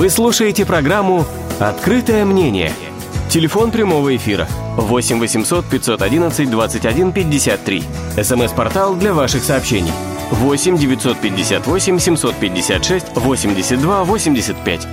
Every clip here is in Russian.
Вы слушаете программу «Открытое мнение». Телефон прямого эфира 8 800 511 21 53. СМС-портал для ваших сообщений 8 958 756 82 85.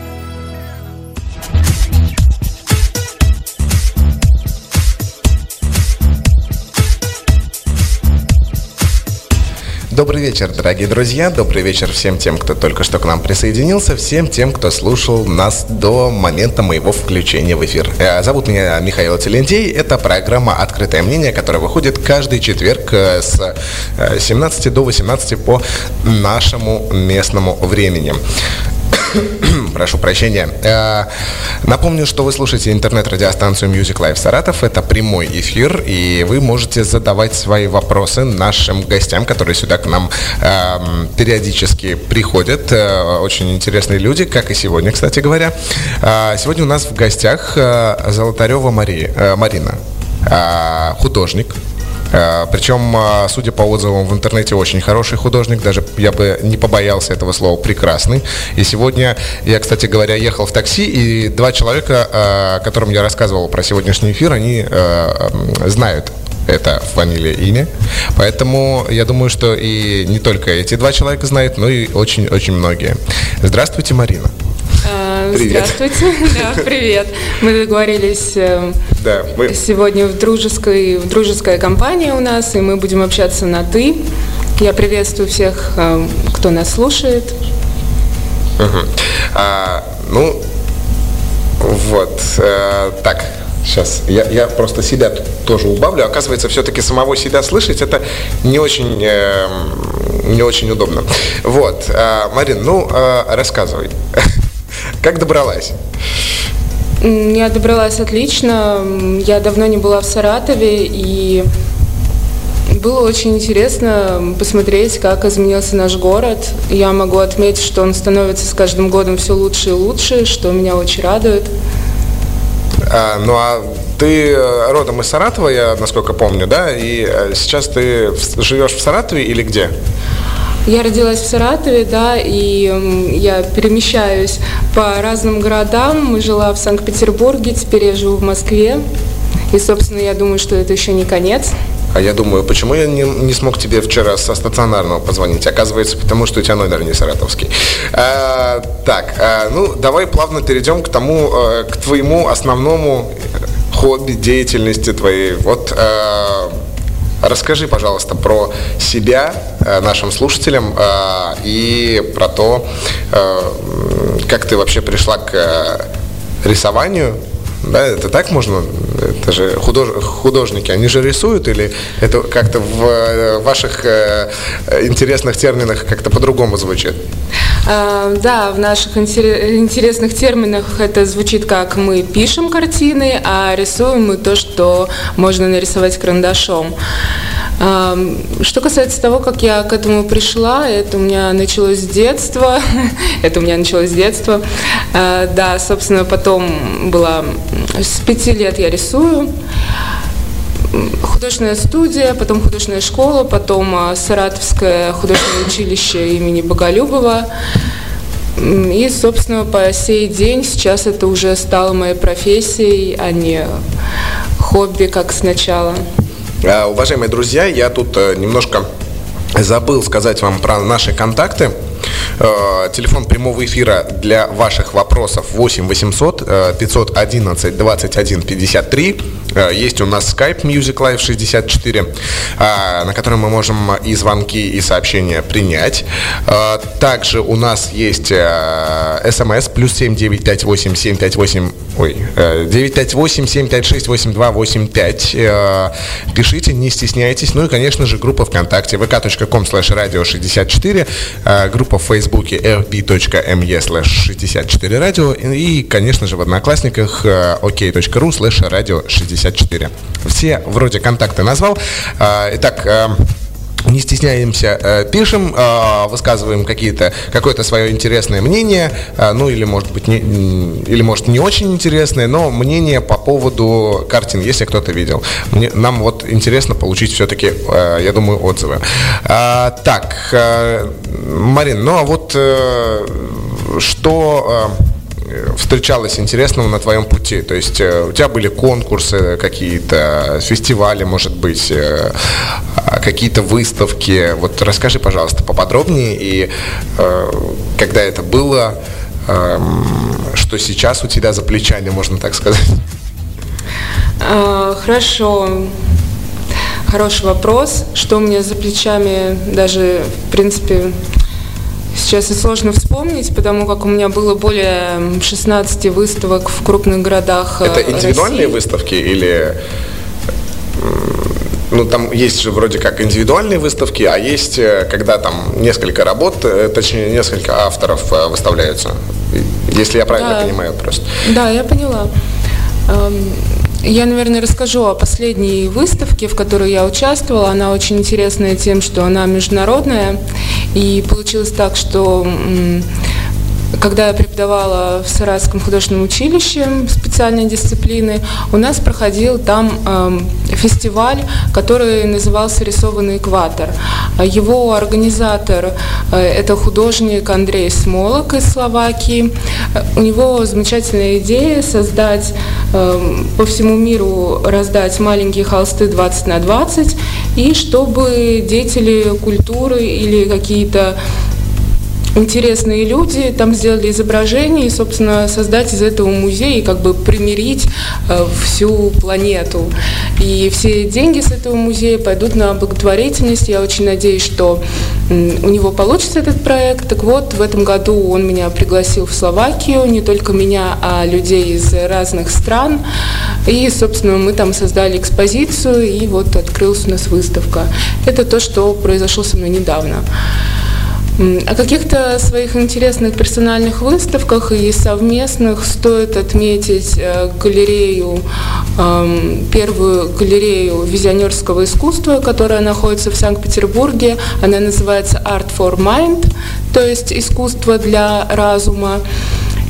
Добрый вечер, дорогие друзья. Добрый вечер всем тем, кто только что к нам присоединился, всем тем, кто слушал нас до момента моего включения в эфир. Э, зовут меня Михаил Телентей. Это программа «Открытое мнение», которая выходит каждый четверг э, с 17 э, до 18 по нашему местному времени. Прошу прощения. Э, напомню, что вы слушаете интернет-радиостанцию Music Live Саратов. Это прямой эфир, и вы можете задавать свои вопросы нашим гостям, которые сюда к нам эм, периодически приходят. Э, очень интересные люди, как и сегодня, кстати говоря. Э, сегодня у нас в гостях Золотарева Мария, Марина, художник, Причем, э, судя по отзывам в интернете, очень хороший художник, даже я бы не побоялся этого слова, прекрасный. И сегодня я, кстати говоря, ехал в такси, и два человека, э, которым я рассказывал про сегодняшний эфир, они знают это фамилия, имя. Поэтому я думаю, что и не только эти два человека знают, но и очень-очень многие. Здравствуйте, Марина. Привет. Здравствуйте. Да, привет. Мы договорились э, да, мы... сегодня в дружеской, в дружеская компания у нас, и мы будем общаться на «ты». Я приветствую всех, э, кто нас слушает. Угу. А, ну, вот, э, так, Сейчас, я, я просто себя тоже убавлю. Оказывается, все-таки самого себя слышать это не очень, э, не очень удобно. Вот, э, Марин, ну, э, рассказывай. Как добралась? Я добралась отлично. Я давно не была в Саратове, и было очень интересно посмотреть, как изменился наш город. Я могу отметить, что он становится с каждым годом все лучше и лучше, что меня очень радует. А, ну а ты э, родом из Саратова, я насколько помню, да? И э, сейчас ты живешь в Саратове или где? Я родилась в Саратове, да, и я перемещаюсь по разным городам. Жила в Санкт-Петербурге, теперь я живу в Москве. И, собственно, я думаю, что это еще не конец. А я думаю, почему я не, не смог тебе вчера со стационарного позвонить? Оказывается, потому что у тебя номер не саратовский. А, так, а, ну давай плавно перейдем к тому, а, к твоему основному хобби, деятельности твоей. Вот а, Расскажи, пожалуйста, про себя э, нашим слушателям э, и про то, э, как ты вообще пришла к рисованию. Да, это так можно? Это же худож... художники, они же рисуют или это как-то в ваших интересных терминах как-то по-другому звучит? Да, в наших интересных терминах это звучит как мы пишем картины, а рисуем мы то, что можно нарисовать карандашом. Что касается того, как я к этому пришла, это у меня началось с детства. это у меня началось с детства. А, да, собственно, потом была... С пяти лет я рисую. Художественная студия, потом художественная школа, потом а, Саратовское художественное училище имени Боголюбова. И, собственно, по сей день сейчас это уже стало моей профессией, а не хобби, как сначала. А, уважаемые друзья, я тут э, немножко забыл сказать вам про наши контакты. Э, телефон прямого эфира для ваших вопросов 8 800 511 21 53. Есть у нас Skype Music Live 64, э, на котором мы можем и звонки, и сообщения принять. Э, также у нас есть смс плюс 7 958 758 Ой, 958-756-8285. Пишите, не стесняйтесь. Ну и, конечно же, группа ВКонтакте vk.com slash radio 64, группа в Фейсбуке fb.me slash 64 радио и, конечно же, в Одноклассниках ok.ru slash radio 64. Все вроде контакты назвал. Итак, не стесняемся, э, пишем, э, высказываем какие-то, какое-то свое интересное мнение, э, ну или может быть не, или может не очень интересное, но мнение по поводу картин, если кто-то видел. Мне, нам вот интересно получить все-таки, я думаю, отзывы. Так, Марин, ну а вот что встречалось интересного на твоем пути? То есть у тебя были конкурсы какие-то, фестивали, может быть, а, какие-то выставки. Вот расскажи, пожалуйста, поподробнее. И когда это было, эм, что сейчас у тебя за плечами, можно так сказать? А, хорошо. Хороший вопрос. Что у меня за плечами, даже, в принципе, сейчас и сложно вспомнить, потому как у меня было более 16 выставок в крупных городах Это индивидуальные России. выставки или... Ну, там есть же вроде как индивидуальные выставки, а есть, э, когда там несколько работ, э, точнее, несколько авторов э, выставляются. Если я правильно да. понимаю просто. Да, я поняла. Эм, я, наверное, расскажу о последней выставке, в которой я участвовала. Она очень интересная тем, что она международная. И получилось так, что когда я преподавала в Саратском художественном училище специальной дисциплины, у нас проходил там э, фестиваль, который назывался «Рисованный экватор». Его организатор э, – это художник Андрей Смолок из Словакии. У него замечательная идея создать э, по всему миру раздать маленькие холсты 20 на 20, и чтобы деятели культуры или какие-то интересные люди там сделали изображение и, собственно, создать из этого музей и как бы примирить э, всю планету. И все деньги с этого музея пойдут на благотворительность. Я очень надеюсь, что у него получится этот проект. Так вот, в этом году он меня пригласил в Словакию, не только меня, а людей из разных стран. И, собственно, мы там создали экспозицию, и вот открылась у нас выставка. Это то, что произошло со мной недавно. О каких-то своих интересных персональных выставках и совместных стоит отметить э, галерею, эм, первую галерею визионерского искусства, которая находится в Санкт-Петербурге. Она называется Art for Mind, то есть искусство для разума.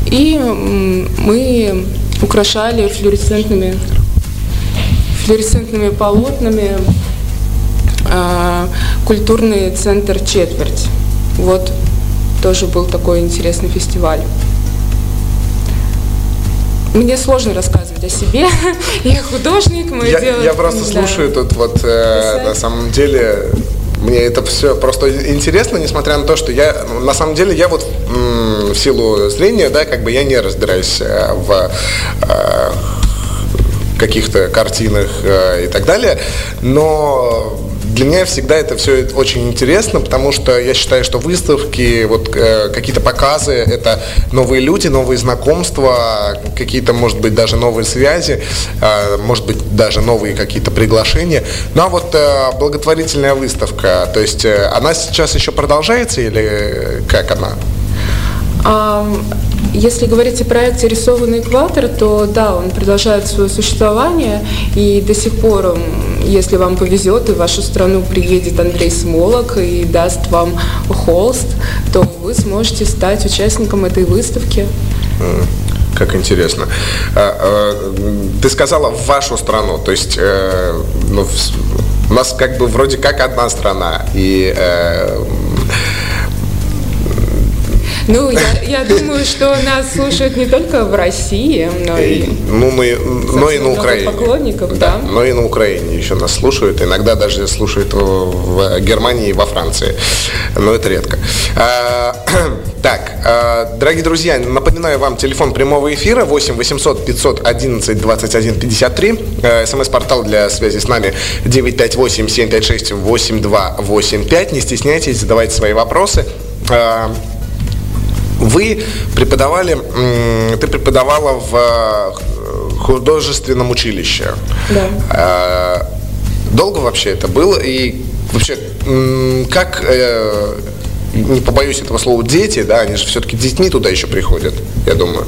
И мы украшали флуоресцентными, флуоресцентными полотнами э, культурный центр «Четверть». Вот тоже был такой интересный фестиваль. Мне сложно рассказывать о себе. я художник, мы я, делаем... Я просто да. слушаю тут вот э, на самом деле мне это все просто интересно, несмотря на то, что я, на самом деле, я вот в силу зрения, да, как бы я не разбираюсь э, в э, каких-то картинах э, и так далее, но для меня всегда это все очень интересно, потому что я считаю, что выставки, вот э, какие-то показы, это новые люди, новые знакомства, какие-то, может быть, даже новые связи, э, может быть, даже новые какие-то приглашения. Ну а вот э, благотворительная выставка, то есть э, она сейчас еще продолжается или как она? Если говорить о проекте «Рисованный экватор», то да, он продолжает свое существование, и до сих пор, если вам повезет, и в вашу страну приедет Андрей Смолок и даст вам холст, то вы сможете стать участником этой выставки. Как интересно. А, а, ты сказала в вашу страну, то есть э, ну, у нас как бы вроде как одна страна, и э, ну, я, я думаю, что нас слушают не только в России, но и, ну, мы, но и на Украине. поклонников, да, да. Но и на Украине еще нас слушают. Иногда даже слушают в Германии и во Франции. Но это редко. А, так, а, дорогие друзья, напоминаю вам телефон прямого эфира 8 800 511 21 53. СМС-портал для связи с нами 958 756 8285. Не стесняйтесь, задавайте свои вопросы. А, вы преподавали, ты преподавала в э, художественном училище. Да. А, долго вообще это было? И вообще, как, э, не побоюсь этого слова, дети, да, они же все-таки детьми туда еще приходят, я думаю.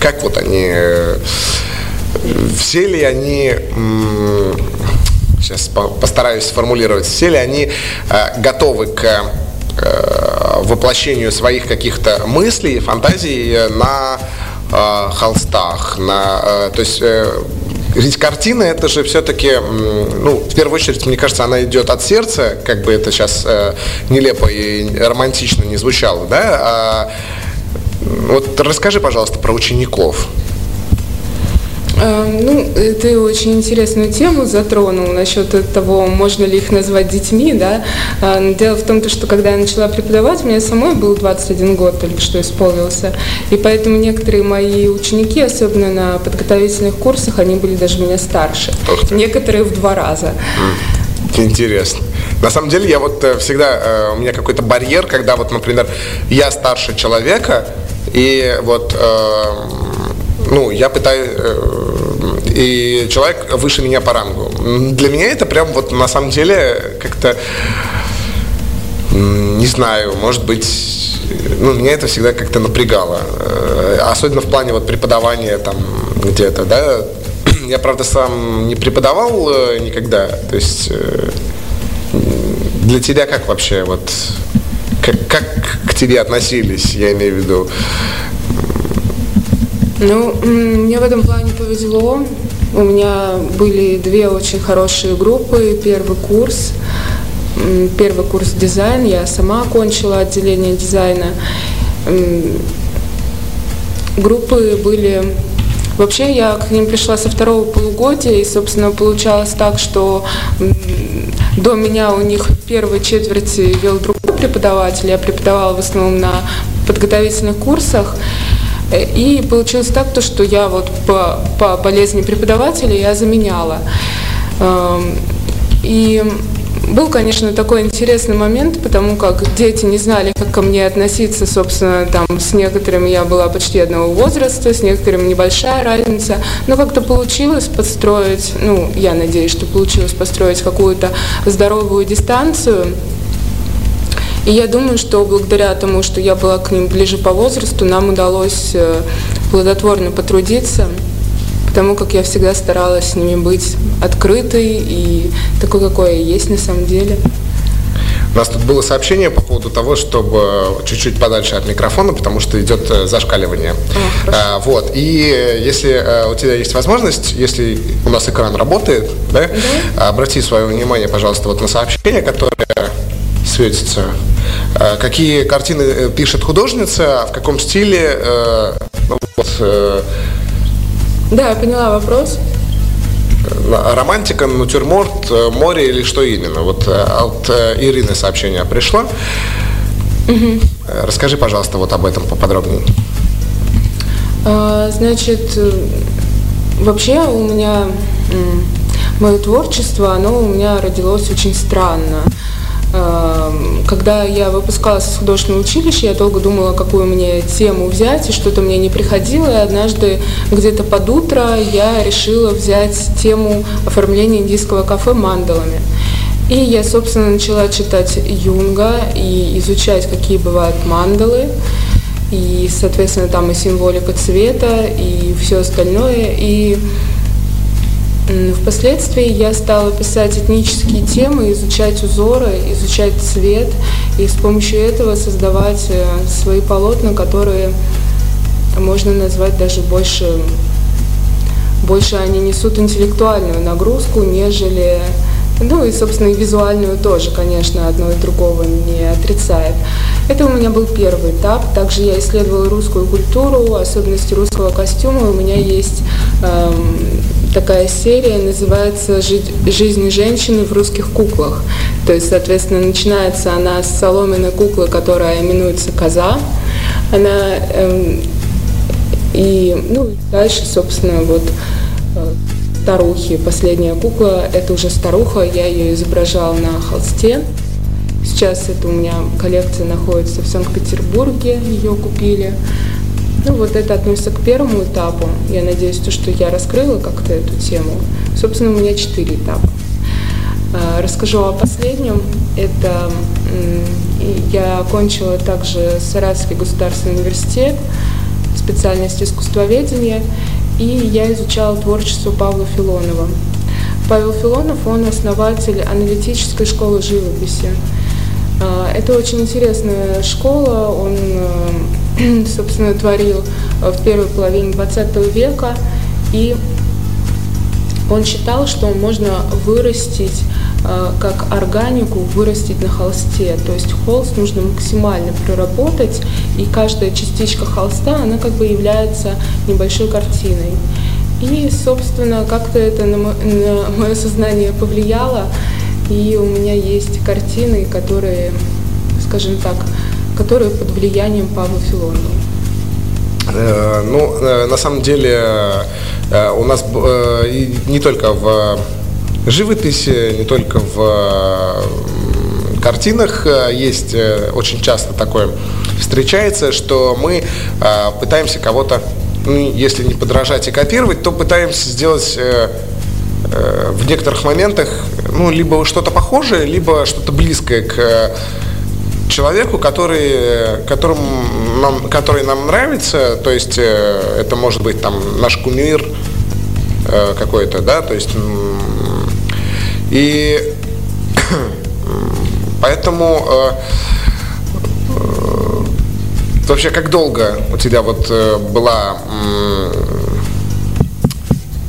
Как вот они, э, все ли они, сейчас постараюсь сформулировать, все ли они готовы к воплощению своих каких-то мыслей, фантазий на э, холстах, на, э, то есть э, ведь картина это же все-таки, ну, в первую очередь, мне кажется, она идет от сердца, как бы это сейчас э, нелепо и романтично не звучало, да, а Вот расскажи, пожалуйста, про учеников. Эм, ну, ты очень интересную тему затронул насчет того, можно ли их назвать детьми, да. А, дело в том, что когда я начала преподавать, мне самой был 21 год только что исполнился. И поэтому некоторые мои ученики, особенно на подготовительных курсах, они были даже меня старше. Некоторые в два раза. Интересно. На самом деле, я вот э, всегда, э, у меня какой-то барьер, когда вот, например, я старше человека, и вот э, ну, я пытаюсь, э, и человек выше меня по рангу. Для меня это прям вот на самом деле как-то, не знаю, может быть, ну, меня это всегда как-то напрягало. Э, особенно в плане вот преподавания там где-то, да. Я, правда, сам не преподавал э, никогда. То есть для тебя как вообще вот как, как к тебе относились, я имею в виду, ну, мне в этом плане повезло. У меня были две очень хорошие группы. Первый курс, первый курс дизайн. Я сама окончила отделение дизайна. Группы были Вообще я к ним пришла со второго полугодия, и, собственно, получалось так, что до меня у них первой четверти вел другой преподаватель, я преподавала в основном на подготовительных курсах, и получилось так, то, что я вот по, по болезни преподавателя я заменяла. Эм, и был, конечно, такой интересный момент, потому как дети не знали, как ко мне относиться, собственно, там с некоторыми я была почти одного возраста, с некоторыми небольшая разница, но как-то получилось построить, ну, я надеюсь, что получилось построить какую-то здоровую дистанцию, и я думаю, что благодаря тому, что я была к ним ближе по возрасту, нам удалось э, плодотворно потрудиться, потому как я всегда старалась с ними быть открытой и такой, какой я есть на самом деле. У нас тут было сообщение по поводу того, чтобы чуть-чуть подальше от микрофона, потому что идет э, зашкаливание. О, а, вот. И если э, у тебя есть возможность, если у нас экран работает, да, да. обрати свое внимание, пожалуйста, вот на сообщение, которое светится Э, какие картины э, пишет художница, в каком стиле. Э, ну, вот, да, я поняла вопрос. Романтика, натюрморт, море или что именно? Вот от Ирины сообщение пришло. Угу. Расскажи, пожалуйста, вот об этом поподробнее. А, значит, вообще у меня мое творчество, оно у меня родилось очень странно. Эм, когда я выпускалась из художественного училища, я долго думала, какую мне тему взять, и что-то мне не приходило. И однажды где-то под утро я решила взять тему оформления индийского кафе мандалами. И я, собственно, начала читать Юнга и изучать, какие бывают мандалы. И, соответственно, там и символика цвета, и все остальное. И Впоследствии я стала писать этнические темы, изучать узоры, изучать цвет и с помощью этого создавать э, свои полотна, которые можно назвать даже больше, больше они несут интеллектуальную нагрузку, нежели ну и, собственно, и визуальную тоже, конечно, одно и другого не отрицает. Это у меня был первый этап. Также я исследовала русскую культуру, особенности русского костюма. У меня есть эм, такая серия, называется «Жизнь женщины в русских куклах». То есть, соответственно, начинается она с соломенной куклы, которая именуется «Коза». Она эм, и ну, дальше, собственно, вот э, старухи. Последняя кукла – это уже старуха, я ее изображала на холсте. Сейчас это у меня коллекция находится в Санкт-Петербурге, ее купили. Ну вот это относится к первому этапу. Я надеюсь, то, что я раскрыла как-то эту тему. Собственно, у меня четыре этапа. А, расскажу о последнем. Это я окончила также Саратовский государственный университет, специальность искусствоведения и я изучала творчество Павла Филонова. Павел Филонов, он основатель аналитической школы живописи. А, это очень интересная школа, он, э, собственно, творил в первой половине 20 века, и он считал, что можно вырастить э, как органику вырастить на холсте. То есть холст нужно максимально проработать, и каждая частичка холста, она как бы является небольшой картиной. И, собственно, как-то это на мое сознание повлияло, и у меня есть картины, которые, скажем так, которые под влиянием Павла Филонова. Э, ну, э, на самом деле, э, у нас не только в живописи, не только в картинах есть очень часто такое встречается, что мы пытаемся кого-то, ну, если не подражать и копировать, то пытаемся сделать в некоторых моментах ну, либо что-то похожее, либо что-то близкое к человеку, который, которым нам, который нам нравится, то есть э, это может быть там наш кумир э, какой-то, да, то есть и поэтому э, вообще как долго у тебя вот была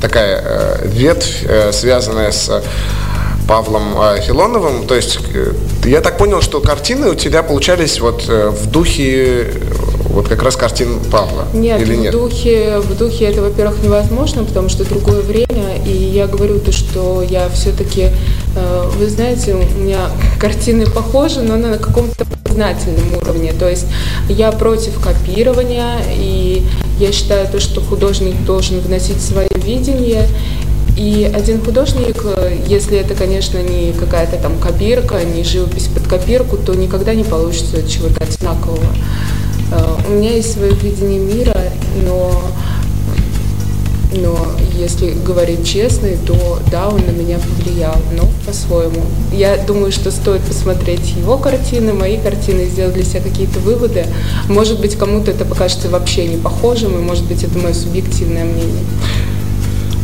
такая ветвь, связанная с Павлом Филоновым. То есть я так понял, что картины у тебя получались вот э, в духе вот как раз картин Павла? Нет, или нет? В, духе, в духе это, во-первых, невозможно, потому что другое время, и я говорю то, что я все-таки, э, вы знаете, у меня картины похожи, но на каком-то сознательном уровне, то есть я против копирования, и я считаю то, что художник должен вносить свое видение, и один художник, если это, конечно, не какая-то там копирка, не живопись под копирку, то никогда не получится чего-то одинакового. Э, у меня есть свое видение мира, но, но если говорить честно, то да, он на меня повлиял, но по-своему. Я думаю, что стоит посмотреть его картины, мои картины, сделать для себя какие-то выводы. Может быть, кому-то это покажется вообще не похожим, и может быть, это мое субъективное мнение.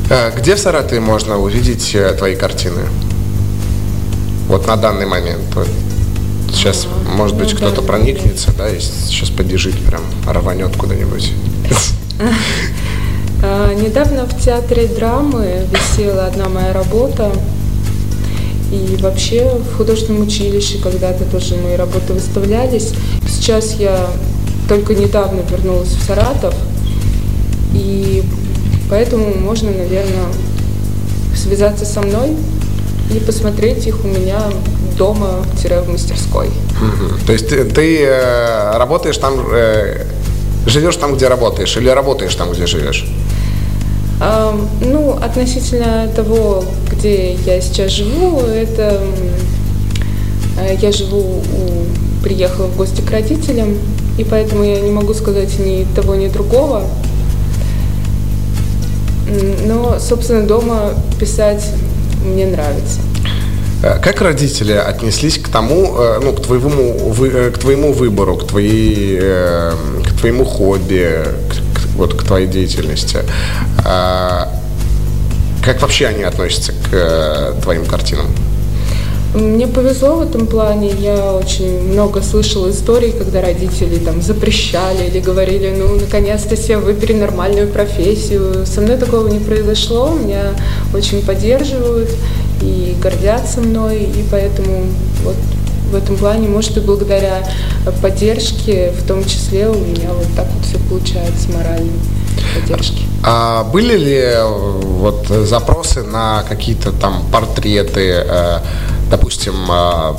Э, где в Саратове можно увидеть э, твои картины? Вот на данный момент. Вот сейчас, а, может быть, ну, кто-то да, проникнется, да, и сейчас побежит, прям рванет куда-нибудь. А, недавно в театре драмы висела одна моя работа. И вообще в художественном училище когда-то тоже мои работы выставлялись. Сейчас я только недавно вернулась в Саратов. И Поэтому можно, наверное, связаться со мной и посмотреть их у меня дома-в мастерской. То есть ты, ты э, работаешь там, э, живешь там, где работаешь, или работаешь там, где живешь? Э, ну, относительно того, где я сейчас живу, это э, я живу у, приехала в гости к родителям, и поэтому я не могу сказать ни того, ни другого. Но, собственно, дома писать мне нравится. Э, как родители отнеслись к тому, э, ну, к твоему, э, к твоему выбору, к, твоей, к твоему хобби, к, вот, к твоей деятельности? А, как вообще они относятся к твоим картинам? Мне повезло в этом плане. Я очень много слышала историй, когда родители там запрещали или говорили, ну, наконец-то себе выбери нормальную профессию. Со мной такого не произошло. Меня очень поддерживают и гордятся мной. И поэтому вот в этом плане, может, и благодаря поддержке, в том числе у меня вот так вот все получается моральной поддержки. А были ли вот запросы на какие-то там портреты, э, допустим, а,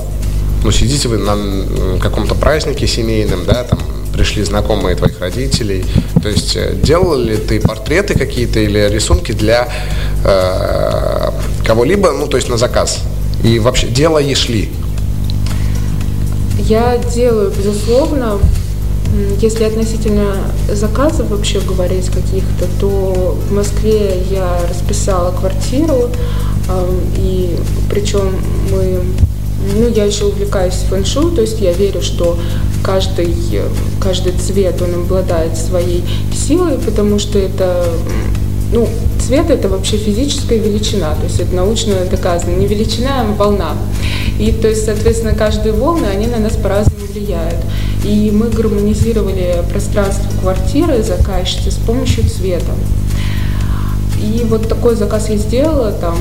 ну, сидите вы на каком-то празднике семейном, да, там пришли знакомые твоих родителей. То есть э, делал ли ты портреты какие-то или рисунки для э, кого-либо, ну, то есть на заказ? И вообще делаешь ли? Я делаю, безусловно. Если относительно заказов вообще говорить каких-то, то в Москве я расписала квартиру, и причем мы, ну, я еще увлекаюсь фэн-шуй, то есть я верю, что каждый, каждый цвет, он обладает своей силой, потому что это, ну, цвет это вообще физическая величина, то есть это научно доказано, не величина, а волна. И то есть, соответственно, каждые волны, они на нас по-разному влияют. И мы гармонизировали пространство квартиры заказчицы с помощью цвета. и вот такой заказ я сделала, там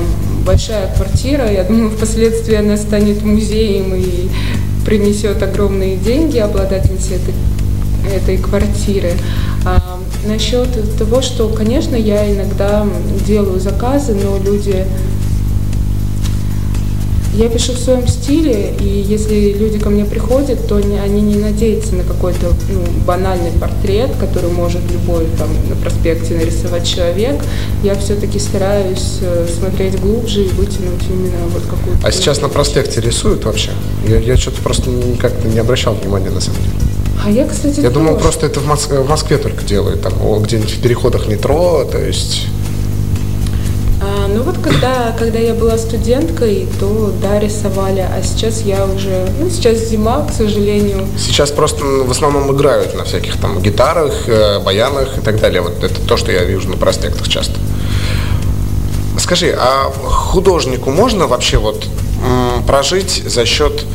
большая квартира, я думаю, впоследствии она станет музеем и принесет огромные деньги обладательнице этой, этой квартиры. А насчет того, что, конечно, я иногда делаю заказы, но люди я пишу в своем стиле, и если люди ко мне приходят, то они не надеются на какой-то ну, банальный портрет, который может любой там на проспекте нарисовать человек. Я все-таки стараюсь э, смотреть глубже и вытянуть именно вот какую-то... А сейчас на проспекте рисуют вообще? Я, я что-то просто как-то не обращал внимания на самом деле. А я, кстати, Я думал, просто это в, Моск... в Москве только делают, там, где-нибудь в переходах метро, то есть ну вот когда, когда я была студенткой, то да, рисовали, а сейчас я уже, ну сейчас зима, к сожалению. Сейчас просто в основном играют на всяких там гитарах, э, баянах и так далее. Вот это то, что я вижу на проспектах часто. Скажи, а художнику можно вообще вот прожить за счет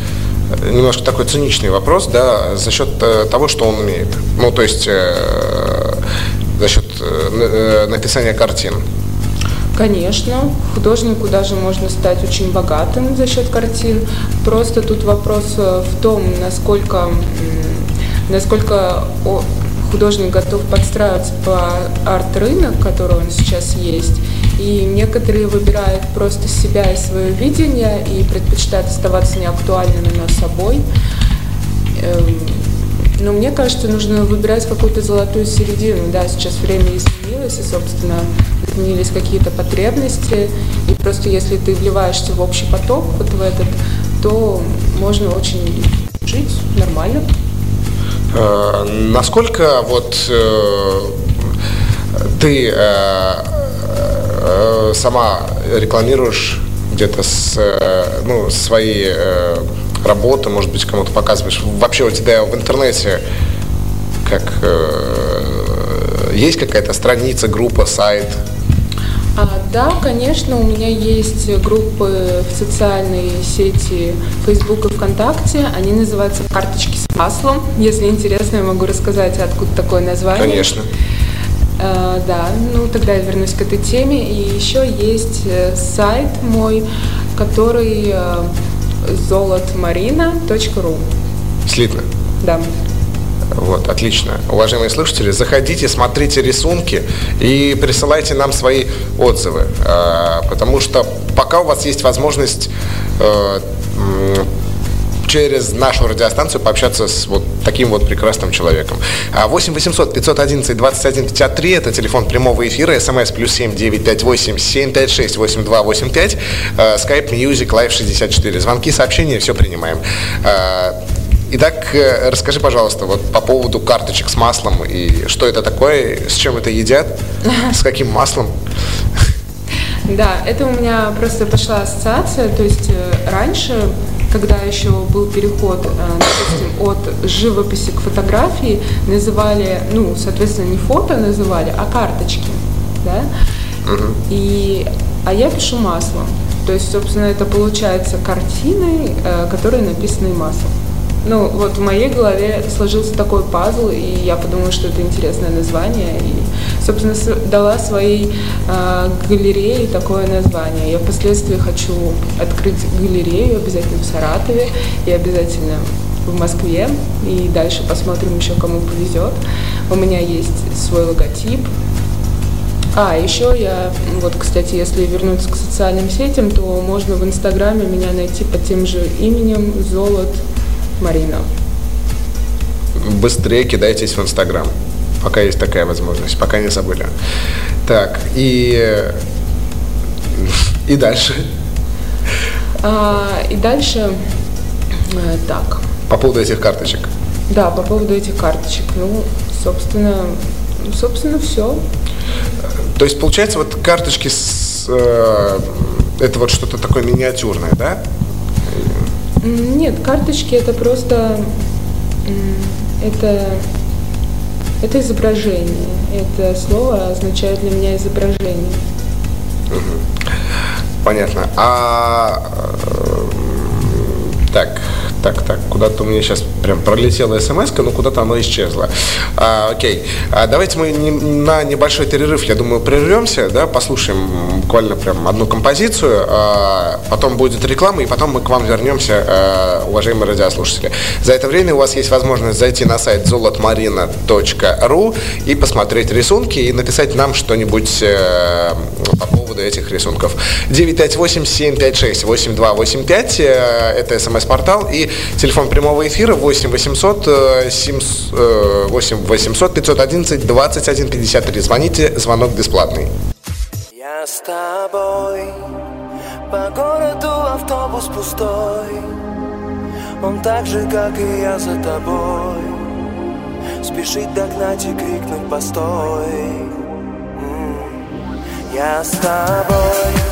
э, немножко такой циничный вопрос, да, за счет э, того, что он умеет. Ну, то есть э, за счет э, написания картин. Конечно, художнику даже можно стать очень богатым за счет картин. Просто тут вопрос э, в том, насколько, насколько художник готов подстраиваться по арт-рынок, который он сейчас есть. И некоторые выбирают просто себя и свое видение и предпочитают оставаться неактуальными, но собой. Но мне кажется, нужно выбирать какую-то золотую середину. Да, сейчас время изменилось, и, собственно, изменились какие-то потребности, и просто если ты вливаешься в общий поток, вот в этот, то можно очень жить нормально. Э, насколько вот э, ты э, э, сама рекламируешь где-то с, э, ну, свои э, работы, может быть, кому-то показываешь? Вообще у тебя в интернете как э, есть какая-то страница, группа, сайт? А, да, конечно, у меня есть группы в социальной сети Facebook и ВКонтакте. Они называются «Карточки с маслом». Если интересно, я могу рассказать, откуда такое название. Конечно. А, да, ну тогда я вернусь к этой теме. И еще есть э, сайт мой, который э, золотмарина.ру. Слитно. Да. Вот, отлично. Уважаемые слушатели, заходите, смотрите рисунки и присылайте нам свои отзывы. А, потому что пока у вас есть возможность э, через нашу радиостанцию пообщаться с вот таким вот прекрасным человеком. 8 800 511 21 53 это телефон прямого эфира, смс плюс 7 958 756 8285, skype music live 64. Звонки, сообщения, все принимаем. А, Итак, э, расскажи, пожалуйста, вот по поводу карточек с маслом и что это такое, с чем это едят, с каким маслом? Да, это у меня просто пошла ассоциация, то есть э, раньше, когда еще был переход, э, допустим, от живописи к фотографии, называли, ну, соответственно, не фото называли, а карточки, да, угу. и, а я пишу маслом, то есть, собственно, это получается картины, которые написаны маслом. Ну, вот в моей голове сложился такой пазл, и я подумала, что это интересное название, и, собственно, дала своей э, галерее такое название. Я впоследствии хочу открыть галерею обязательно в Саратове и обязательно в Москве, и дальше посмотрим еще, кому повезет. У меня есть свой логотип, а, еще я, вот, кстати, если вернуться к социальным сетям, то можно в Инстаграме меня найти под тем же именем Золот Марина. Быстрее кидайтесь в Инстаграм, пока есть такая возможность, пока не забыли. Так, и, и дальше. А, и дальше, э, так. По поводу этих карточек. Да, по поводу этих карточек. Ну, собственно, собственно, все. То есть, получается, вот карточки с, э, это вот что-то такое миниатюрное, да? Нет, карточки это просто это это изображение. Это слово означает для меня изображение. Понятно. А так, Так, так, куда-то у меня сейчас прям пролетела смс но куда-то оно исчезло. А, окей, а, давайте мы не, на небольшой перерыв, я думаю, прервемся, да, послушаем буквально прям одну композицию, а, потом будет реклама, и потом мы к вам вернемся, а, уважаемые радиослушатели. За это время у вас есть возможность зайти на сайт zolotmarina.ru и посмотреть рисунки и написать нам что-нибудь э, по поводу этих рисунков. 958-756-8285 э, это смс-портал и телефон прямого эфира 8 800 8 800 511 21 53. Звоните, звонок бесплатный. Я с тобой, по городу автобус пустой, он так же, как и я за тобой, спешит догнать и крикнуть «Постой!» Я с тобой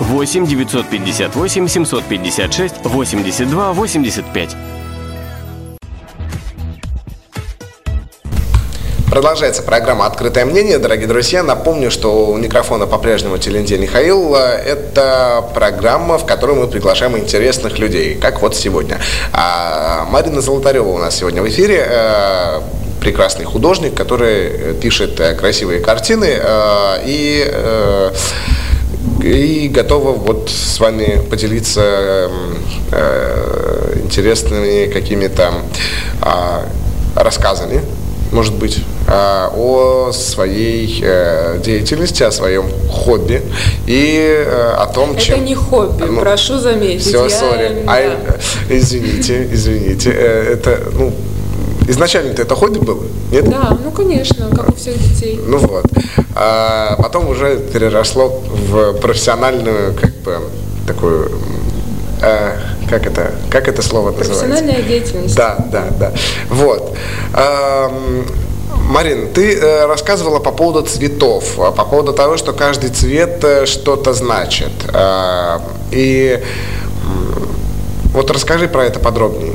8 958 756 82 85. Продолжается программа «Открытое мнение». Дорогие друзья, напомню, что у микрофона по-прежнему Телендей Михаил. Это программа, в которой мы приглашаем интересных людей, как вот сегодня. А Марина Золотарева у нас сегодня в эфире. Э, прекрасный художник, который пишет красивые картины и и готова вот с вами поделиться э, интересными какими-то э, рассказами, может быть, э, о своей э, деятельности, о своем хобби и э, о том, Это чем... не хобби, Ну, прошу заметить. Все, сори. да. Извините, извините. Э, Это, ну, изначально-то это хобби было, нет? Да, ну конечно, как у всех детей. Ну вот. А потом уже переросло в профессиональную, как бы, такую, э, как это, как это слово называется? Профессиональная деятельность. Да, да, да. Вот. Ам, Марин, ты э, рассказывала по поводу цветов, а по поводу того, что каждый цвет э, что-то значит. А, И вот расскажи про это подробнее.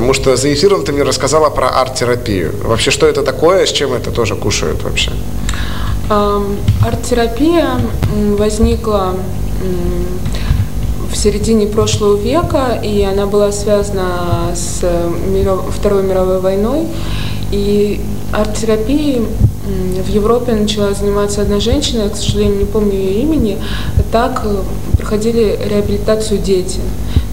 Потому что за ты мне рассказала про арт-терапию. Вообще, что это такое, с чем это тоже кушают вообще? Ам, Арт-терапия возникла в середине прошлого века, и она была связана с э, Второй мировой войной. И арт-терапией в Европе начала заниматься одна женщина, я, к сожалению, не помню ее имени. Так э, проходили реабилитацию дети.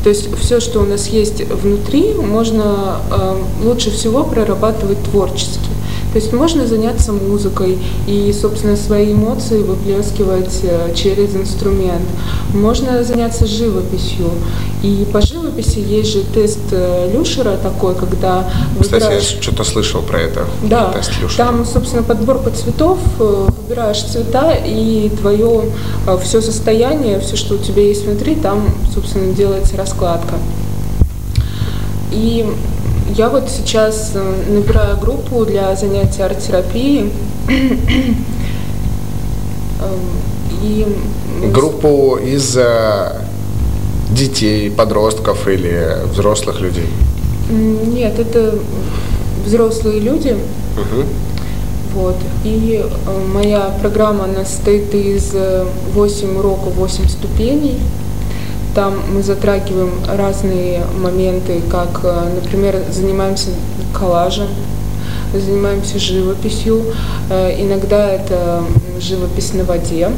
То есть все, что у нас есть внутри, можно э, лучше всего прорабатывать творчески. То есть можно заняться музыкой и, собственно, свои эмоции выплескивать э, через инструмент. Можно заняться живописью. И по живописи есть же тест э, Люшера такой, когда Кстати, я выбираешь... что-то слышал про это. Да, Тест Люши. там, собственно, подборка цветов, э, выбираешь цвета, и твое все состояние, все, что у тебя есть внутри, там, собственно, делается раскладка. И я вот сейчас э, набираю группу для занятия арт-терапией. Эм, И Группу из э, детей, подростков или взрослых людей. Нет, это взрослые люди. Мгм. Вот. И э, моя программа она состоит из 8 уроков, 8 ступеней. Там мы затрагиваем разные моменты, как, э, например, занимаемся коллажем, занимаемся живописью. Э, Иногда это живопись на воде.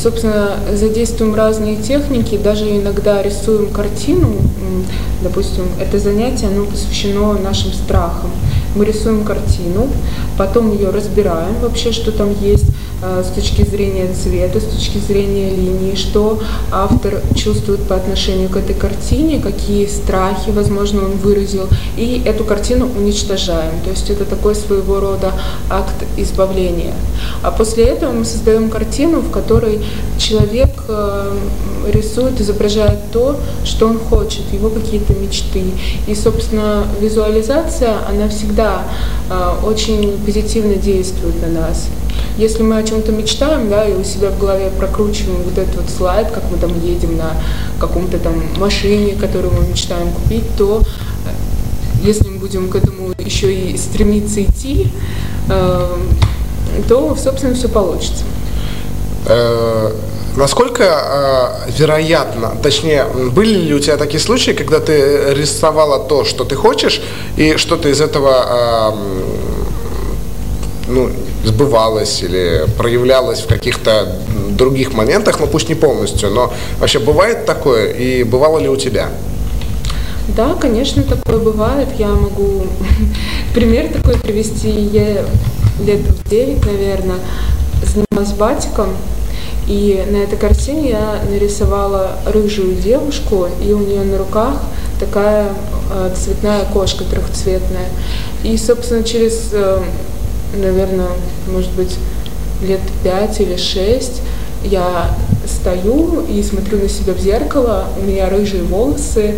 Собственно, задействуем разные техники, даже иногда рисуем картину. Допустим, это занятие, оно посвящено нашим страхам. Мы рисуем картину, потом ее разбираем вообще, что там есть с точки зрения цвета, с точки зрения линии, что автор чувствует по отношению к этой картине, какие страхи, возможно, он выразил, и эту картину уничтожаем. То есть это такой своего рода акт избавления. А после этого мы создаем картину, в которой человек э, рисует, изображает то, что он хочет, его какие-то мечты. И, собственно, визуализация, она всегда э, очень позитивно действует на нас. Если мы о чем-то мечтаем, да, и у себя в голове прокручиваем вот этот вот слайд, как мы там едем на каком-то там машине, которую мы мечтаем купить, то э, если мы будем к этому еще и стремиться идти, э, то, собственно, все получится. Э, Насколько э, вероятно, точнее, были ли у тебя такие случаи, когда ты рисовала то, что ты хочешь, и что-то из этого э, ну, сбывалось или проявлялось в каких-то других моментах, ну пусть не полностью, но вообще бывает такое, и бывало ли у тебя? Да, конечно, такое бывает. Я могу пример такой привести. Я лет в 9, наверное, занималась батиком, и на этой картине я нарисовала рыжую девушку, и у нее на руках такая э, цветная кошка трехцветная. И, собственно, через, э, наверное, может быть, лет пять или шесть я стою и смотрю на себя в зеркало, у меня рыжие волосы,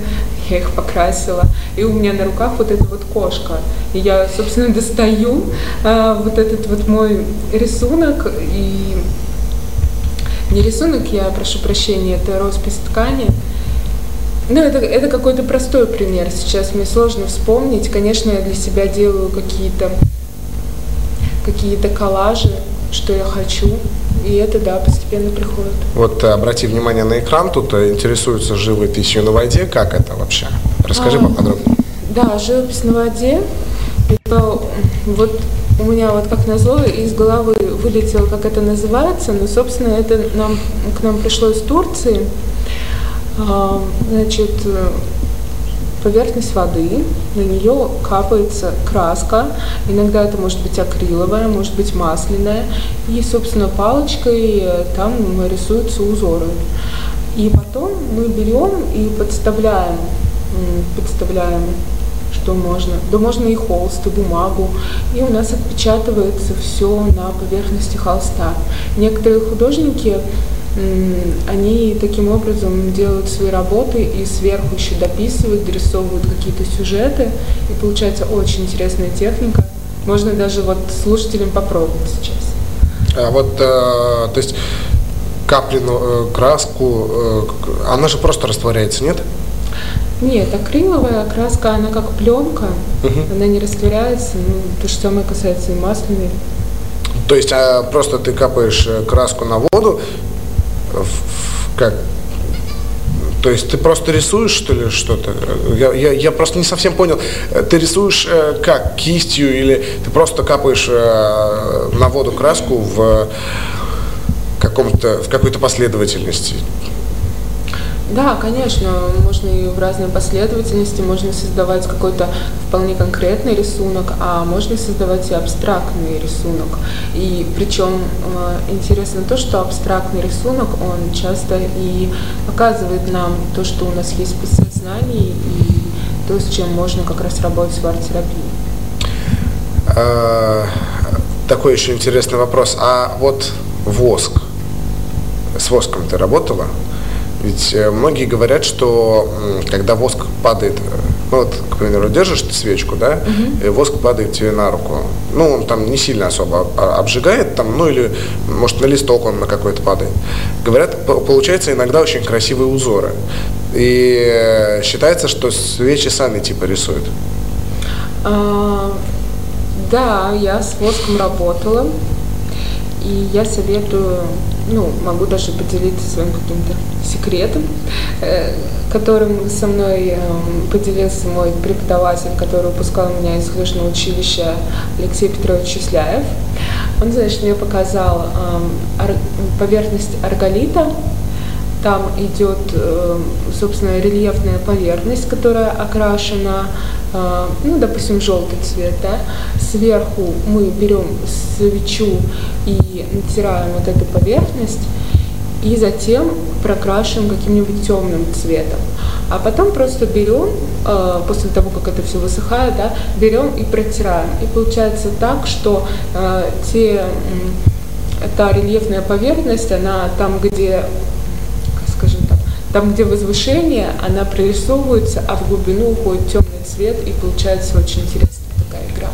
я их покрасила, и у меня на руках вот эта вот кошка. И я, собственно, достаю а, вот этот вот мой рисунок, и не рисунок, я прошу прощения, это роспись ткани. Ну, это, это какой-то простой пример. Сейчас мне сложно вспомнить. Конечно, я для себя делаю какие-то какие-то коллажи, что я хочу. И это, да, постепенно приходит. Вот э, обрати внимание на экран, тут э, интересуются живописью на воде, как это вообще? Расскажи А. поподробнее. Да, живопись на воде. Это, вот у меня вот как назло из головы вылетело, как это называется, но, собственно, это нам, к нам пришло из Турции. А, значит, поверхность воды, на нее капается краска, иногда это может быть акриловая, может быть масляная, и, собственно, палочкой там рисуются узоры. И потом мы берем и подставляем, подставляем что можно. Да можно и холст, и бумагу. И у нас отпечатывается все на поверхности холста. Некоторые художники они таким образом делают свои работы и сверху еще дописывают, дорисовывают какие-то сюжеты, и получается очень интересная техника. Можно даже вот слушателям попробовать сейчас. А вот, э, то есть капленую э, краску, э, она же просто растворяется, нет? Нет, акриловая краска, она как пленка, угу. она не растворяется, ну, то же самое касается и масляной. То есть а, просто ты капаешь э, краску на воду, как то есть ты просто рисуешь, что ли, что-то? Я, я, я просто не совсем понял. Ты рисуешь э, как? Кистью или ты просто капаешь э, на воду краску в каком-то, в какой-то последовательности? Да, конечно, можно и в разной последовательности, можно создавать какой-то вполне конкретный рисунок, а можно создавать и абстрактный рисунок. И причем э, интересно то, что абстрактный рисунок, он часто и показывает нам то, что у нас есть подсознание и то, с чем можно как раз работать в арт-терапии. А, такой еще интересный вопрос. А вот воск, с воском ты работала? Ведь э, многие говорят, что когда воск падает, э, ну вот, к примеру, держишь ты свечку, да, угу. и воск падает тебе на руку. Ну, он там не сильно особо обжигает, там, ну или, может, на листок он на какой-то падает. Говорят, получается иногда очень красивые узоры. И э, считается, что свечи сами типа рисуют. А, да, я с воском работала. И я советую, ну, могу даже поделиться своим каким-то секретом, э, которым со мной э, поделился мой преподаватель, который выпускал меня из художественного училища Алексей Петрович Числяев. Он, значит, мне показал э, поверхность арголита, там идет, собственно, рельефная поверхность, которая окрашена, ну, допустим, желтый цвет, да. Сверху мы берем свечу и натираем вот эту поверхность, и затем прокрашиваем каким-нибудь темным цветом. А потом просто берем, э, после того, как это все высыхает, да, берем и протираем. И получается так, что э, те, та рельефная поверхность, она там, где, там, где возвышение, она прорисовывается, а в глубину уходит темный цвет, и получается очень интересная такая игра.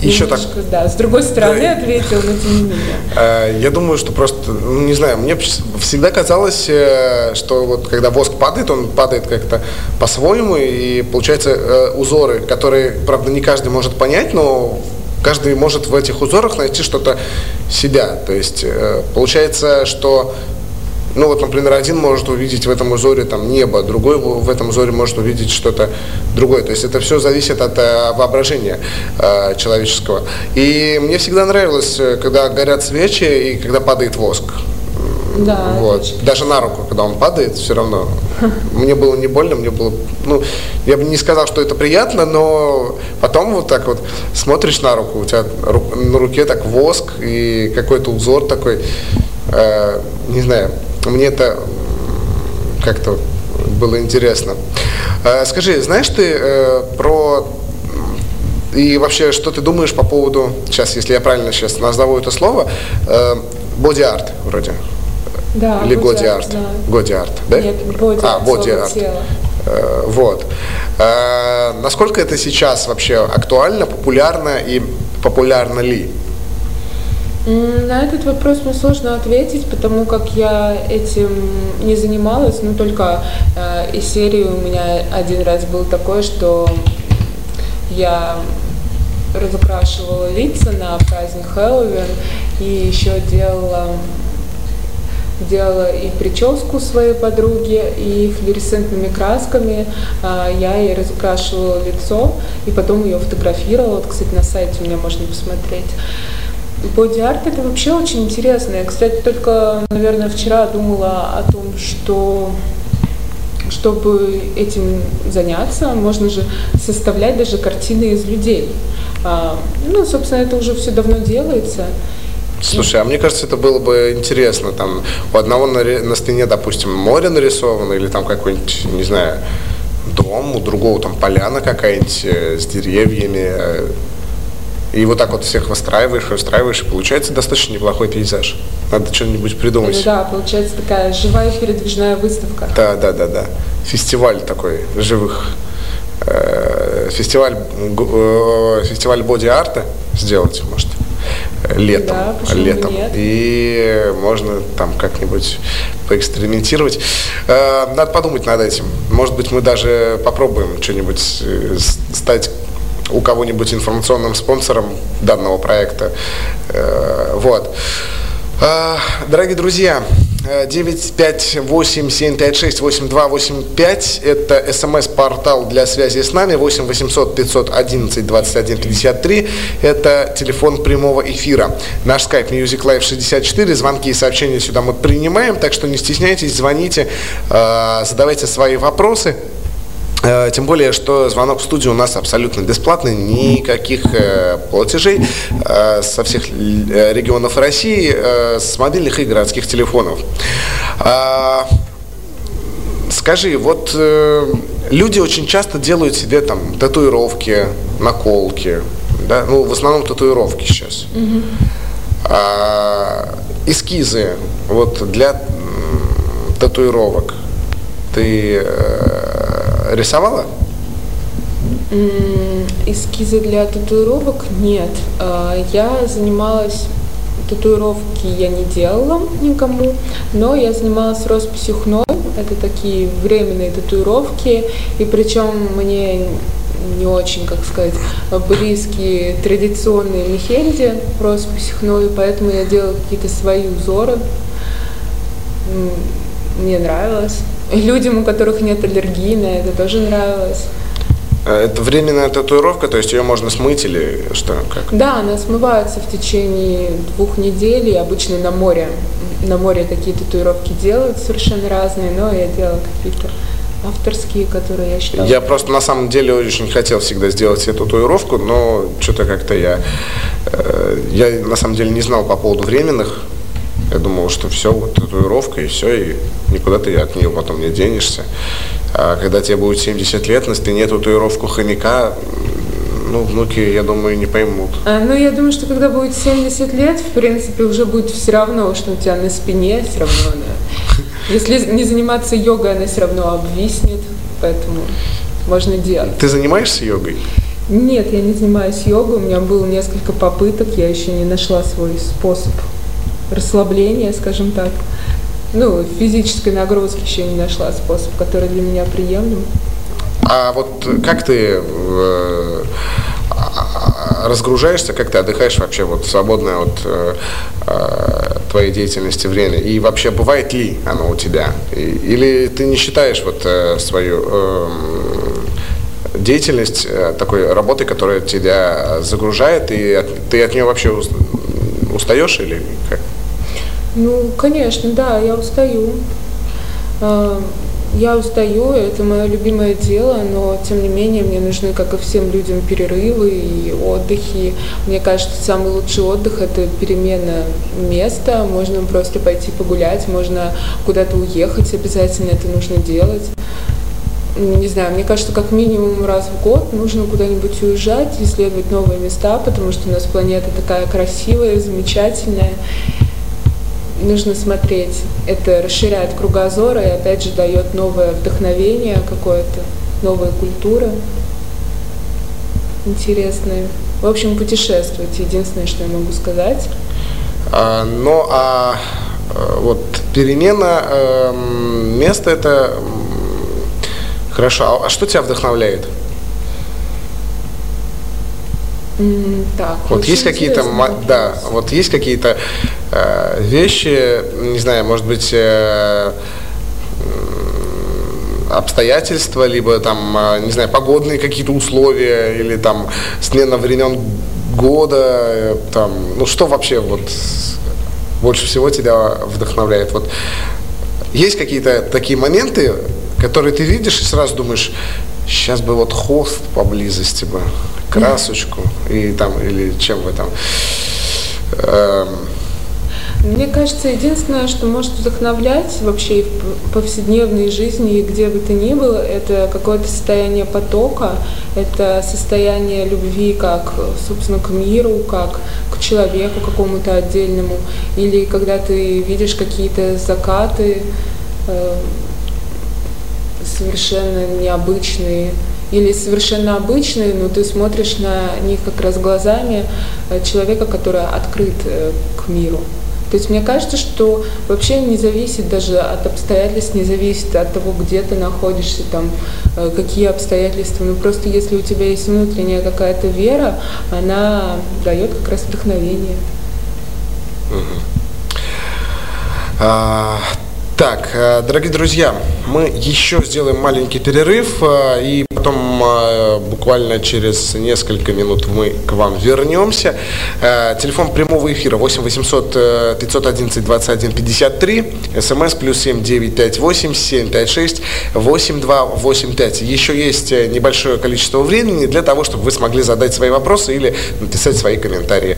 Еще так. Да, с другой стороны да. ответил, но тем не менее. Э, я думаю, что просто, ну, не знаю, мне всегда казалось, э, что вот когда воск падает, он падает как-то по-своему, и получается э, узоры, которые, правда, не каждый может понять, но каждый может в этих узорах найти что-то себя. То есть получается, что ну вот, например, один может увидеть в этом узоре там небо, другой в этом узоре может увидеть что-то другое. То есть это все зависит от э, воображения э, человеческого. И мне всегда нравилось, э, когда горят свечи и когда падает воск. Да, вот. Даже на руку, когда он падает, все равно. Мне было не больно, мне было, ну, я бы не сказал, что это приятно, но потом вот так вот смотришь на руку, у тебя на руке так воск и какой-то узор такой, э, не знаю, мне это как-то было интересно. Э, скажи, знаешь ты э, про и вообще, что ты думаешь по поводу, сейчас, если я правильно сейчас назову это слово, боди-арт э, вроде? Да, Или годи-арт? Да. Годи-арт, да? Нет, боди-арт, а, боди-арт. Вот. Насколько это сейчас вообще актуально, популярно и популярно ли? На этот вопрос мне сложно ответить, потому как я этим не занималась, ну только э, из серии у меня один раз был такой, что я разукрашивала лица на праздник Хэллоуин и еще делала делала и прическу своей подруги, и флуоресцентными красками а, я ей разукрашивала лицо, и потом ее фотографировала. Вот, кстати, на сайте у меня можно посмотреть. Боди-арт это вообще очень интересно. Я, кстати, только, наверное, вчера думала о том, что чтобы этим заняться, можно же составлять даже картины из людей. А, ну, собственно, это уже все давно делается. Слушай, а мне кажется, это было бы интересно. Там у одного на, на стене, допустим, море нарисовано, или там какой-нибудь, не знаю, дом, у другого там поляна какая-нибудь э, с деревьями. Э, и вот так вот всех выстраиваешь, выстраиваешь, и получается достаточно неплохой пейзаж. Надо что-нибудь придумать. Ну да, получается такая живая передвижная выставка. Да, да, да, да. Фестиваль такой живых. Э, фестиваль, э, фестиваль боди-арта сделать, может, летом. Да, летом. Нет? И можно там как-нибудь поэкспериментировать. Э, надо подумать над этим. Может быть, мы даже попробуем что-нибудь стать у кого-нибудь информационным спонсором данного проекта. Э, вот. А, дорогие друзья, 958-756-8285 это смс-портал для связи с нами 8 800 511 21 53 это телефон прямого эфира. Наш скайп Music Live 64, звонки и сообщения сюда мы принимаем, так что не стесняйтесь, звоните, задавайте свои вопросы. Э, тем более, что звонок в студию у нас абсолютно бесплатный, никаких э, платежей э, со всех регионов России, с мобильных и городских телефонов. А, скажи, вот люди очень часто делают себе там татуировки, наколки, да, ну в основном татуировки сейчас. А, эскизы вот для татуировок ты рисовала? Эскизы для татуировок нет. А, я занималась татуировки я не делала никому, но я занималась росписью хной. Это такие временные татуировки, и причем мне не очень, как сказать, близкие традиционные мехенди роспись хной, поэтому я делала какие-то свои узоры. Мне нравилось. Людям, у которых нет аллергии на это, тоже нравилось. А это временная татуировка, то есть ее можно смыть или что? Как? Да, она смывается в течение двух недель, и обычно на море. На море такие татуировки делают совершенно разные, но я делала какие-то авторские, которые я считала. Я просто на самом деле очень хотел всегда сделать себе татуировку, но что-то как-то я, э, я на самом деле не знал по поводу временных я думал, что все, вот татуировка и все, и никуда ты от нее потом не денешься. А когда тебе будет 70 лет, на спине татуировку хомяка, ну, внуки, я думаю, не поймут. А, ну, я думаю, что когда будет 70 лет, в принципе, уже будет все равно, что у тебя на спине все равно, да. Если не заниматься йогой, она все равно обвиснет, поэтому можно делать. Ты занимаешься йогой? Нет, я не занимаюсь йогой, у меня было несколько попыток, я еще не нашла свой способ расслабления, скажем так. Ну, физической нагрузки еще не нашла способ, который для меня приемлем. А вот как ты э, разгружаешься, как ты отдыхаешь вообще вот свободное от э, э, твоей деятельности время? И вообще бывает ли оно у тебя? И, или ты не считаешь вот э, свою э, деятельность э, такой работой, которая тебя загружает, и от, ты от нее вообще устаешь или как? Ну, конечно, да, я устаю. А, я устаю, это мое любимое дело, но тем не менее мне нужны, как и всем людям, перерывы и отдыхи. Мне кажется, самый лучший отдых – это перемена места. Можно просто пойти погулять, можно куда-то уехать, обязательно это нужно делать. Не знаю, мне кажется, как минимум раз в год нужно куда-нибудь уезжать, исследовать новые места, потому что у нас планета такая красивая, замечательная нужно смотреть. Это расширяет кругозор и опять же дает новое вдохновение какое-то, новая культура интересная. В общем, путешествовать, единственное, что я могу сказать. А, ну, а э, вот перемена э, места это хорошо. А что тебя вдохновляет? так. Вот есть какие-то, да, вот есть какие-то вещи, не знаю, может быть, э, обстоятельства, либо там, э, не знаю, погодные какие-то условия, или там смена времен года, э, там, ну что вообще вот больше всего тебя вдохновляет? Вот есть какие-то такие моменты, которые ты видишь и сразу думаешь, сейчас бы вот холст поблизости бы, красочку, и там, или чем вы там. Эм, мне кажется, единственное, что может вдохновлять вообще в повседневной жизни, и где бы то ни было, это какое-то состояние потока, это состояние любви как, собственно, к миру, как к человеку какому-то отдельному, или когда ты видишь какие-то закаты э, совершенно необычные, или совершенно обычные, но ты смотришь на них как раз глазами э, человека, который открыт э, к миру. То есть мне кажется, что вообще не зависит даже от обстоятельств, не зависит от того, где ты находишься, там, э, какие обстоятельства. Ну просто если у тебя есть внутренняя какая-то вера, она дает как раз вдохновение. А, так, э, дорогие друзья, мы еще сделаем маленький перерыв, э, и потом э, буквально через несколько минут мы к вам вернемся. Телефон прямого эфира 8 800 511 21 53, смс плюс 7 958 756 8285. Еще есть небольшое количество времени для того, чтобы вы смогли задать свои вопросы или написать свои комментарии.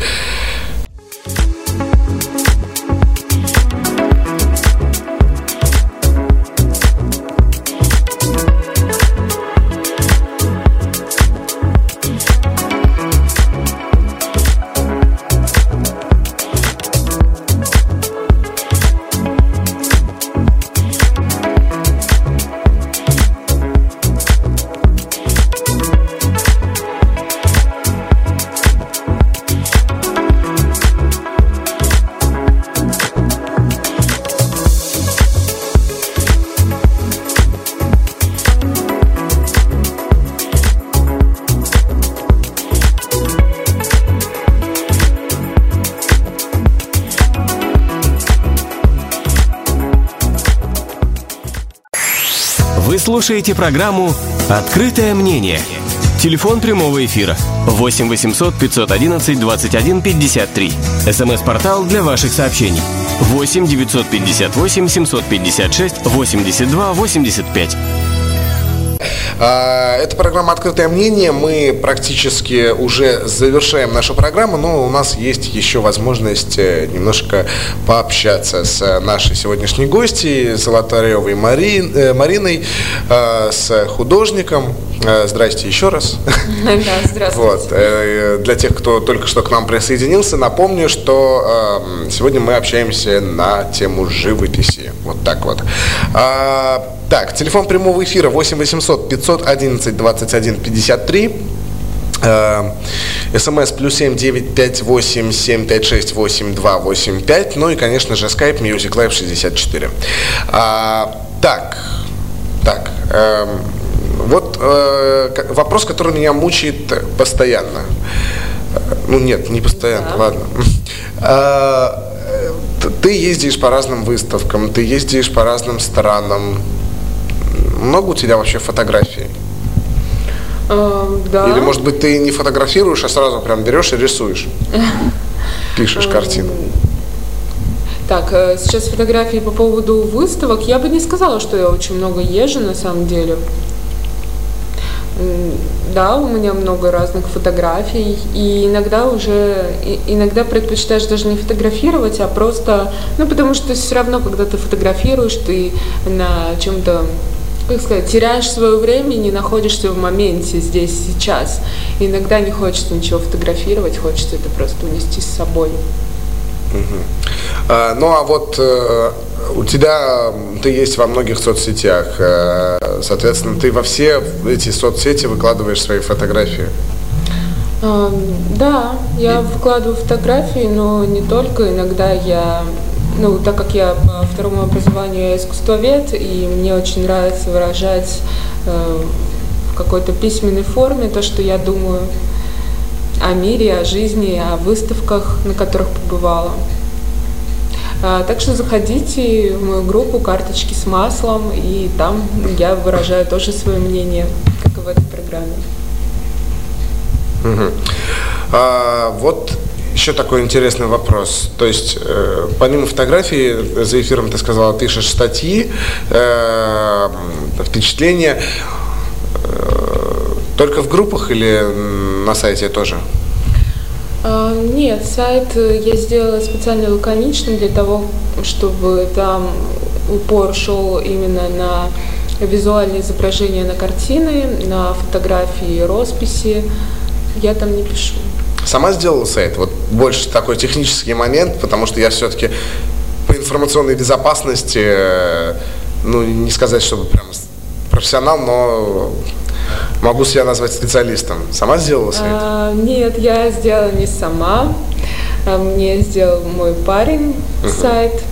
Слушаете программу «Открытое мнение». Телефон прямого эфира 8 800 511 21 53. СМС-портал для ваших сообщений 8 958 756 82 85. А, это программа «Открытое мнение». Мы практически уже завершаем нашу программу, но у нас есть еще возможность э, немножко пообщаться с нашей сегодняшней гостьей, Золотаревой Мари, э, Мариной, э, с художником. Здрасте еще раз. Да, здравствуйте. Вот. Для тех, кто только что к нам присоединился, напомню, что сегодня мы общаемся на тему живописи. Вот так вот. Так, телефон прямого эфира 8 800 511 21 53. СМС плюс 7 9 5 8 7 5 6 8 2 8 5. Ну и, конечно же, Skype Music Live 64. А, так, так. Э, вот э, вопрос, который меня мучает постоянно. Ну нет, не постоянно, да. ладно. А, ты ездишь по разным выставкам, ты ездишь по разным странам, много у тебя вообще фотографий? Uh, да. Или, может быть, ты не фотографируешь, а сразу прям берешь и рисуешь? Пишешь картину. Так, э, сейчас фотографии по поводу выставок. Я бы не сказала, что я очень много езжу на самом деле. Да, у меня много разных фотографий, и иногда уже, иногда предпочитаешь даже не фотографировать, а просто, ну, потому что все равно, когда ты фотографируешь, ты на чем-то как сказать, теряешь свое время, не находишься в моменте здесь, сейчас. И иногда не хочется ничего фотографировать, хочется это просто унести с собой. Угу. А, ну а вот э, у тебя ты есть во многих соцсетях, э, соответственно, ты во все эти соцсети выкладываешь свои фотографии. Да, я И... выкладываю фотографии, но не только. Иногда я ну, так как я второму образованию я искусствовед, и мне очень нравится выражать э, в какой-то письменной форме то, что я думаю о мире, о жизни, о выставках, на которых побывала. А, так что заходите в мою группу «Карточки с маслом», и там я выражаю тоже свое мнение, как и в этой программе. Угу. А, вот еще такой интересный вопрос. То есть, э, помимо фотографии, за эфиром ты сказала, пишешь статьи, э, впечатления. Э, только в группах или на сайте тоже? А, нет, сайт я сделала специально лаконичным для того, чтобы там упор шел именно на визуальные изображения на картины, на фотографии росписи. Я там не пишу. Сама сделала сайт? Вот больше такой технический момент, потому что я все-таки по информационной безопасности, э, ну, не сказать, чтобы прям профессионал, но могу себя назвать специалистом. Сама сделала сайт? А, нет, я сделала не сама. А, мне сделал мой парень uh-huh. сайт.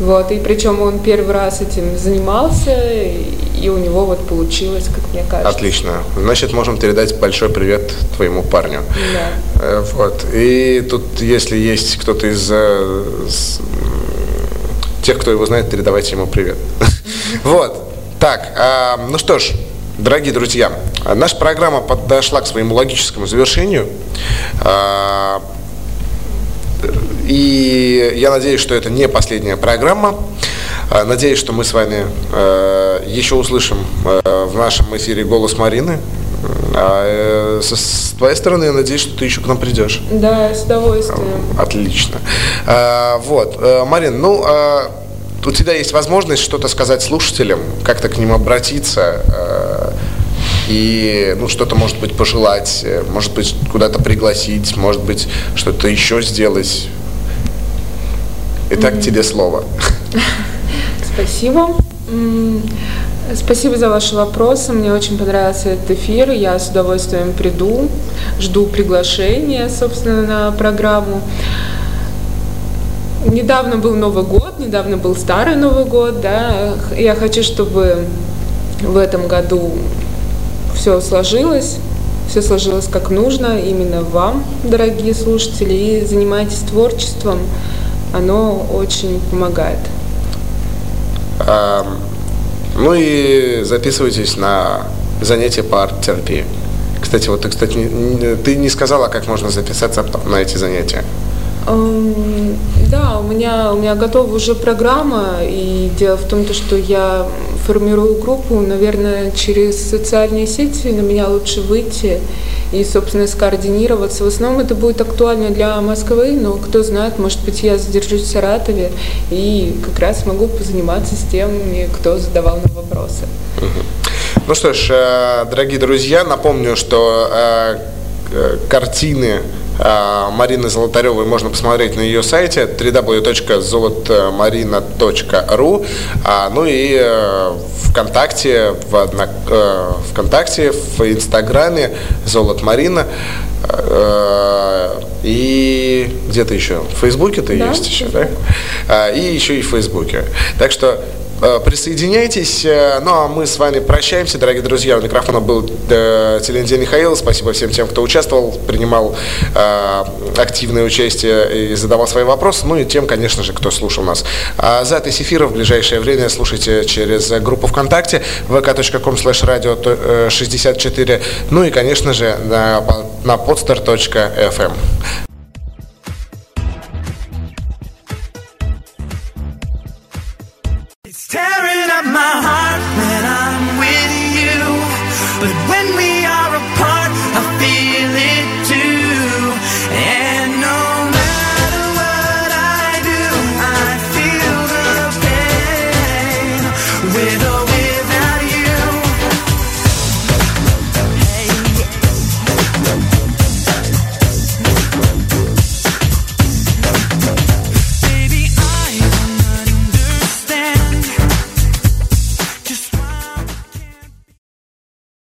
Вот, и причем он первый раз этим занимался, и у него вот получилось, как мне кажется. Отлично. Значит, можем передать большой привет твоему парню. Да. Э, вот. И тут, если есть кто-то из э, тех, кто его знает, передавайте ему привет. Вот. Так, а, ну что ж, дорогие друзья, наша программа подошла к своему логическому завершению. А, и я надеюсь, что это не последняя программа. А, надеюсь, что мы с вами э, еще услышим э, в нашем эфире голос Марины. А э, с твоей стороны, я надеюсь, что ты еще к нам придешь. Да, с удовольствием. Отлично. А, вот, Марин, ну, у тебя есть возможность что-то сказать слушателям, как-то к ним обратиться и ну, что-то, может быть, пожелать, может быть, куда-то пригласить, может быть, что-то еще сделать. Итак, mm-hmm. тебе слово. Спасибо. Спасибо за ваши вопросы. Мне очень понравился этот эфир. Я с удовольствием приду. Жду приглашения, собственно, на программу. Недавно был Новый год, недавно был Старый Новый год, да. Я хочу, чтобы в этом году все сложилось, все сложилось как нужно, именно вам, дорогие слушатели, и занимайтесь творчеством, оно очень помогает. Ну и записывайтесь на занятия по арт-терапии. Кстати, вот ты, кстати, ты не сказала, как можно записаться на эти занятия. Да, у меня, у меня готова уже программа, и дело в том, что я формирую группу, наверное, через социальные сети на меня лучше выйти и, собственно, скоординироваться. В основном это будет актуально для Москвы, но кто знает, может быть, я задержусь в Саратове и как раз могу позаниматься с теми, кто задавал нам вопросы. Ну что ж, э, дорогие друзья, напомню, что э, э, картины Марины Золотаревой можно посмотреть на ее сайте www.zolotmarina.ru Ну и ВКонтакте, в одно, ВКонтакте, в Инстаграме Золот Марина и где-то еще в Фейсбуке ты да, есть еще, да? И еще и в Фейсбуке. Так что Э, присоединяйтесь. Э, ну а мы с вами прощаемся, дорогие друзья. У микрофона был э, Телендей Михаил. Спасибо всем тем, кто участвовал, принимал э, активное участие и задавал свои вопросы. Ну и тем, конечно же, кто слушал нас. А запись эфира в ближайшее время слушайте через группу ВКонтакте vk.com slash radio 64. Ну и, конечно же, на, на podstar.fm.